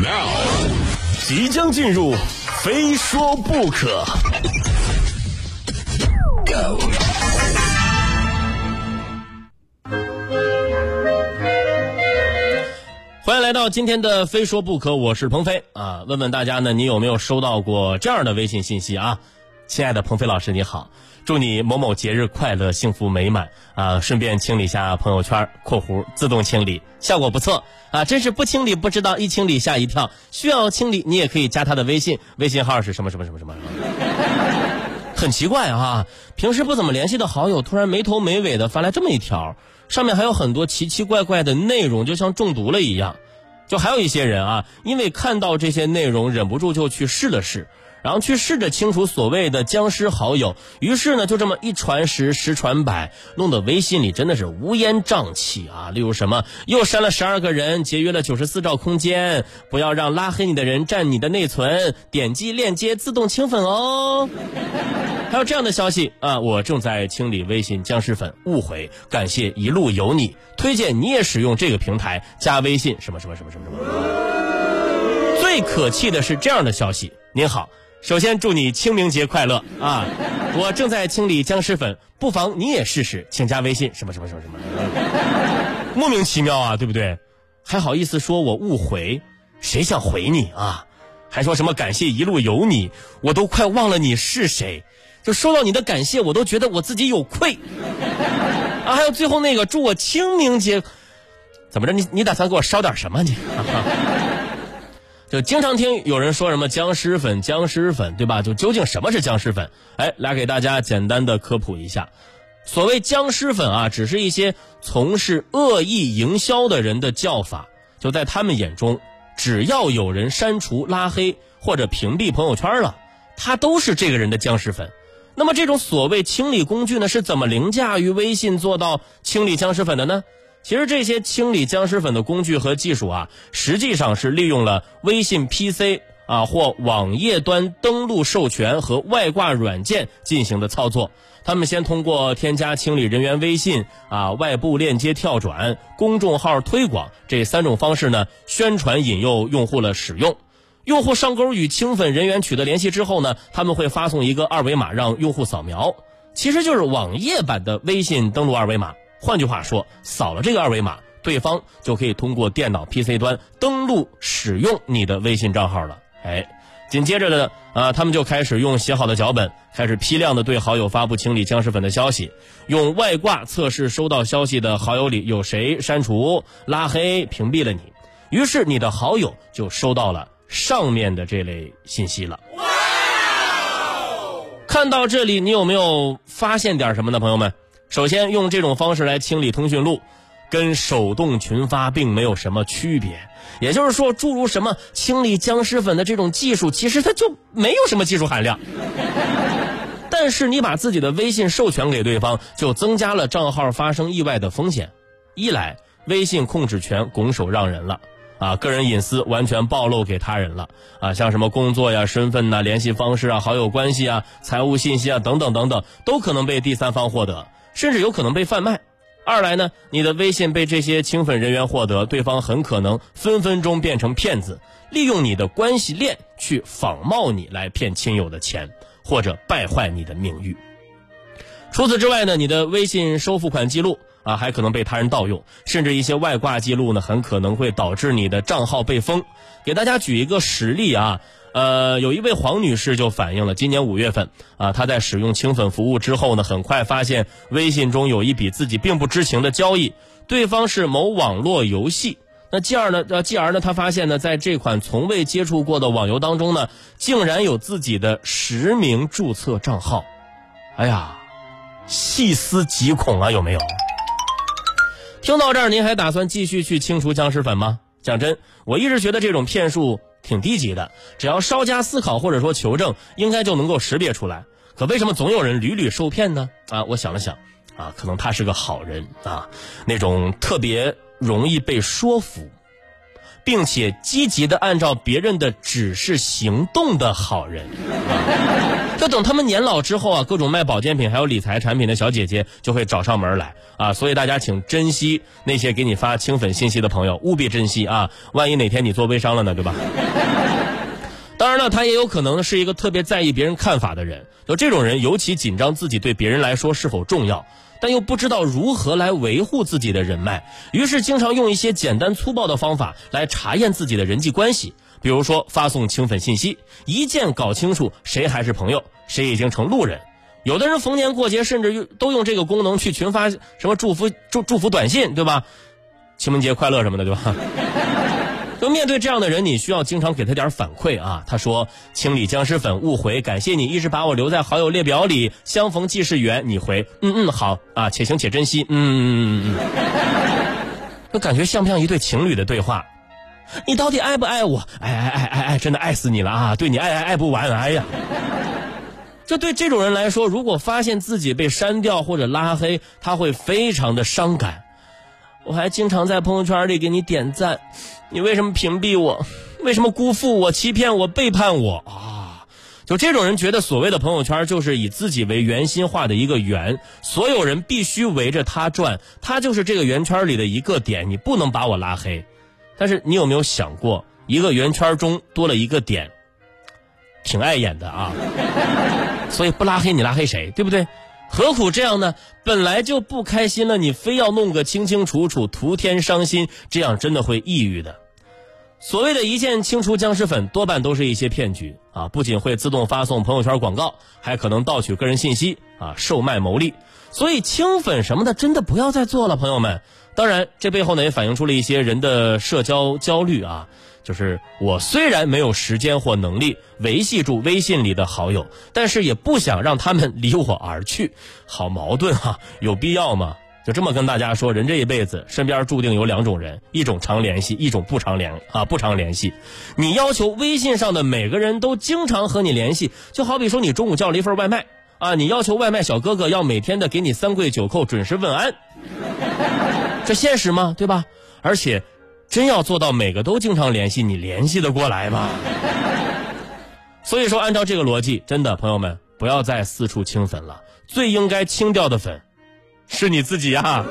Now，即将进入，非说不可。Go。欢迎来到今天的《非说不可》，我是鹏飞啊。问问大家呢，你有没有收到过这样的微信信息啊？亲爱的鹏飞老师，你好，祝你某某节日快乐，幸福美满啊！顺便清理下朋友圈（括弧自动清理），效果不错啊！真是不清理不知道，一清理吓一跳。需要清理，你也可以加他的微信，微信号是什么什么什么什么。很奇怪啊，平时不怎么联系的好友，突然没头没尾的发来这么一条，上面还有很多奇奇怪怪的内容，就像中毒了一样。就还有一些人啊，因为看到这些内容，忍不住就去试了试。然后去试着清除所谓的僵尸好友，于是呢，就这么一传十，十传百，弄得微信里真的是乌烟瘴气啊！例如什么，又删了十二个人，节约了九十四兆空间，不要让拉黑你的人占你的内存，点击链接自动清粉哦。还有这样的消息啊，我正在清理微信僵尸粉，误会，感谢一路有你，推荐你也使用这个平台，加微信什么什么什么什么什么。最可气的是这样的消息，您好。首先祝你清明节快乐啊！我正在清理僵尸粉，不妨你也试试，请加微信什么什么什么什么。莫名其妙啊，对不对？还好意思说我误回，谁想回你啊？还说什么感谢一路有你，我都快忘了你是谁。就收到你的感谢，我都觉得我自己有愧。啊，还有最后那个祝我清明节，怎么着？你你打算给我烧点什么你？就经常听有人说什么僵尸粉，僵尸粉，对吧？就究竟什么是僵尸粉？哎，来给大家简单的科普一下。所谓僵尸粉啊，只是一些从事恶意营销的人的叫法。就在他们眼中，只要有人删除、拉黑或者屏蔽朋友圈了，他都是这个人的僵尸粉。那么这种所谓清理工具呢，是怎么凌驾于微信做到清理僵尸粉的呢？其实这些清理僵尸粉的工具和技术啊，实际上是利用了微信 PC 啊或网页端登录授权和外挂软件进行的操作。他们先通过添加清理人员微信啊、外部链接跳转、公众号推广这三种方式呢，宣传引诱用户了使用。用户上钩与清粉人员取得联系之后呢，他们会发送一个二维码让用户扫描，其实就是网页版的微信登录二维码。换句话说，扫了这个二维码，对方就可以通过电脑 PC 端登录使用你的微信账号了。哎，紧接着呢，啊，他们就开始用写好的脚本，开始批量的对好友发布清理僵尸粉的消息，用外挂测试收到消息的好友里有谁删除、拉黑、屏蔽了你，于是你的好友就收到了上面的这类信息了。看到这里，你有没有发现点什么呢，朋友们？首先，用这种方式来清理通讯录，跟手动群发并没有什么区别。也就是说，诸如什么清理僵尸粉的这种技术，其实它就没有什么技术含量。但是，你把自己的微信授权给对方，就增加了账号发生意外的风险。一来，微信控制权拱手让人了，啊，个人隐私完全暴露给他人了，啊，像什么工作呀、身份呐、联系方式啊、好友关系啊、财务信息啊等等等等，都可能被第三方获得。甚至有可能被贩卖。二来呢，你的微信被这些清粉人员获得，对方很可能分分钟变成骗子，利用你的关系链去仿冒你来骗亲友的钱，或者败坏你的名誉。除此之外呢，你的微信收付款记录啊，还可能被他人盗用，甚至一些外挂记录呢，很可能会导致你的账号被封。给大家举一个实例啊。呃，有一位黄女士就反映了，今年五月份啊，她在使用清粉服务之后呢，很快发现微信中有一笔自己并不知情的交易，对方是某网络游戏。那继而呢，呃，继而呢，她发现呢，在这款从未接触过的网游当中呢，竟然有自己的实名注册账号。哎呀，细思极恐啊，有没有？听到这儿，您还打算继续去清除僵尸粉吗？讲真，我一直觉得这种骗术。挺低级的，只要稍加思考或者说求证，应该就能够识别出来。可为什么总有人屡屡受骗呢？啊，我想了想，啊，可能他是个好人啊，那种特别容易被说服，并且积极的按照别人的指示行动的好人。就等他们年老之后啊，各种卖保健品还有理财产品的小姐姐就会找上门来啊。所以大家请珍惜那些给你发清粉信息的朋友，务必珍惜啊！万一哪天你做微商了呢，对吧？那，他也有可能是一个特别在意别人看法的人。就这种人，尤其紧张自己对别人来说是否重要，但又不知道如何来维护自己的人脉，于是经常用一些简单粗暴的方法来查验自己的人际关系。比如说，发送清粉信息，一键搞清楚谁还是朋友，谁已经成路人。有的人逢年过节，甚至都用这个功能去群发什么祝福祝祝福短信，对吧？清明节快乐什么的，对吧？就面对这样的人，你需要经常给他点反馈啊。他说：“清理僵尸粉，误回，感谢你一直把我留在好友列表里，相逢即是缘。”你回：“嗯嗯，好啊，且行且珍惜。”嗯嗯嗯嗯嗯，就感觉像不像一对情侣的对话？你到底爱不爱我？爱爱爱爱爱，真的爱死你了啊！对你爱爱爱不完，哎呀！这对这种人来说，如果发现自己被删掉或者拉黑，他会非常的伤感。我还经常在朋友圈里给你点赞，你为什么屏蔽我？为什么辜负我、欺骗我、背叛我啊？就这种人觉得所谓的朋友圈就是以自己为圆心画的一个圆，所有人必须围着他转，他就是这个圆圈里的一个点，你不能把我拉黑。但是你有没有想过，一个圆圈中多了一个点，挺碍眼的啊？所以不拉黑你拉黑谁？对不对？何苦这样呢？本来就不开心了，你非要弄个清清楚楚，徒添伤心，这样真的会抑郁的。所谓的一键清除僵尸粉，多半都是一些骗局啊！不仅会自动发送朋友圈广告，还可能盗取个人信息啊，售卖牟利。所以清粉什么的，真的不要再做了，朋友们。当然，这背后呢也反映出了一些人的社交焦虑啊。就是我虽然没有时间或能力维系住微信里的好友，但是也不想让他们离我而去，好矛盾哈，有必要吗？就这么跟大家说，人这一辈子身边注定有两种人，一种常联系，一种不常联啊不常联系。你要求微信上的每个人都经常和你联系，就好比说你中午叫了一份外卖啊，你要求外卖小哥哥要每天的给你三跪九叩，准时问安，这现实吗？对吧？而且。真要做到每个都经常联系，你联系得过来吗？所以说，按照这个逻辑，真的朋友们不要再四处清粉了，最应该清掉的粉，是你自己呀。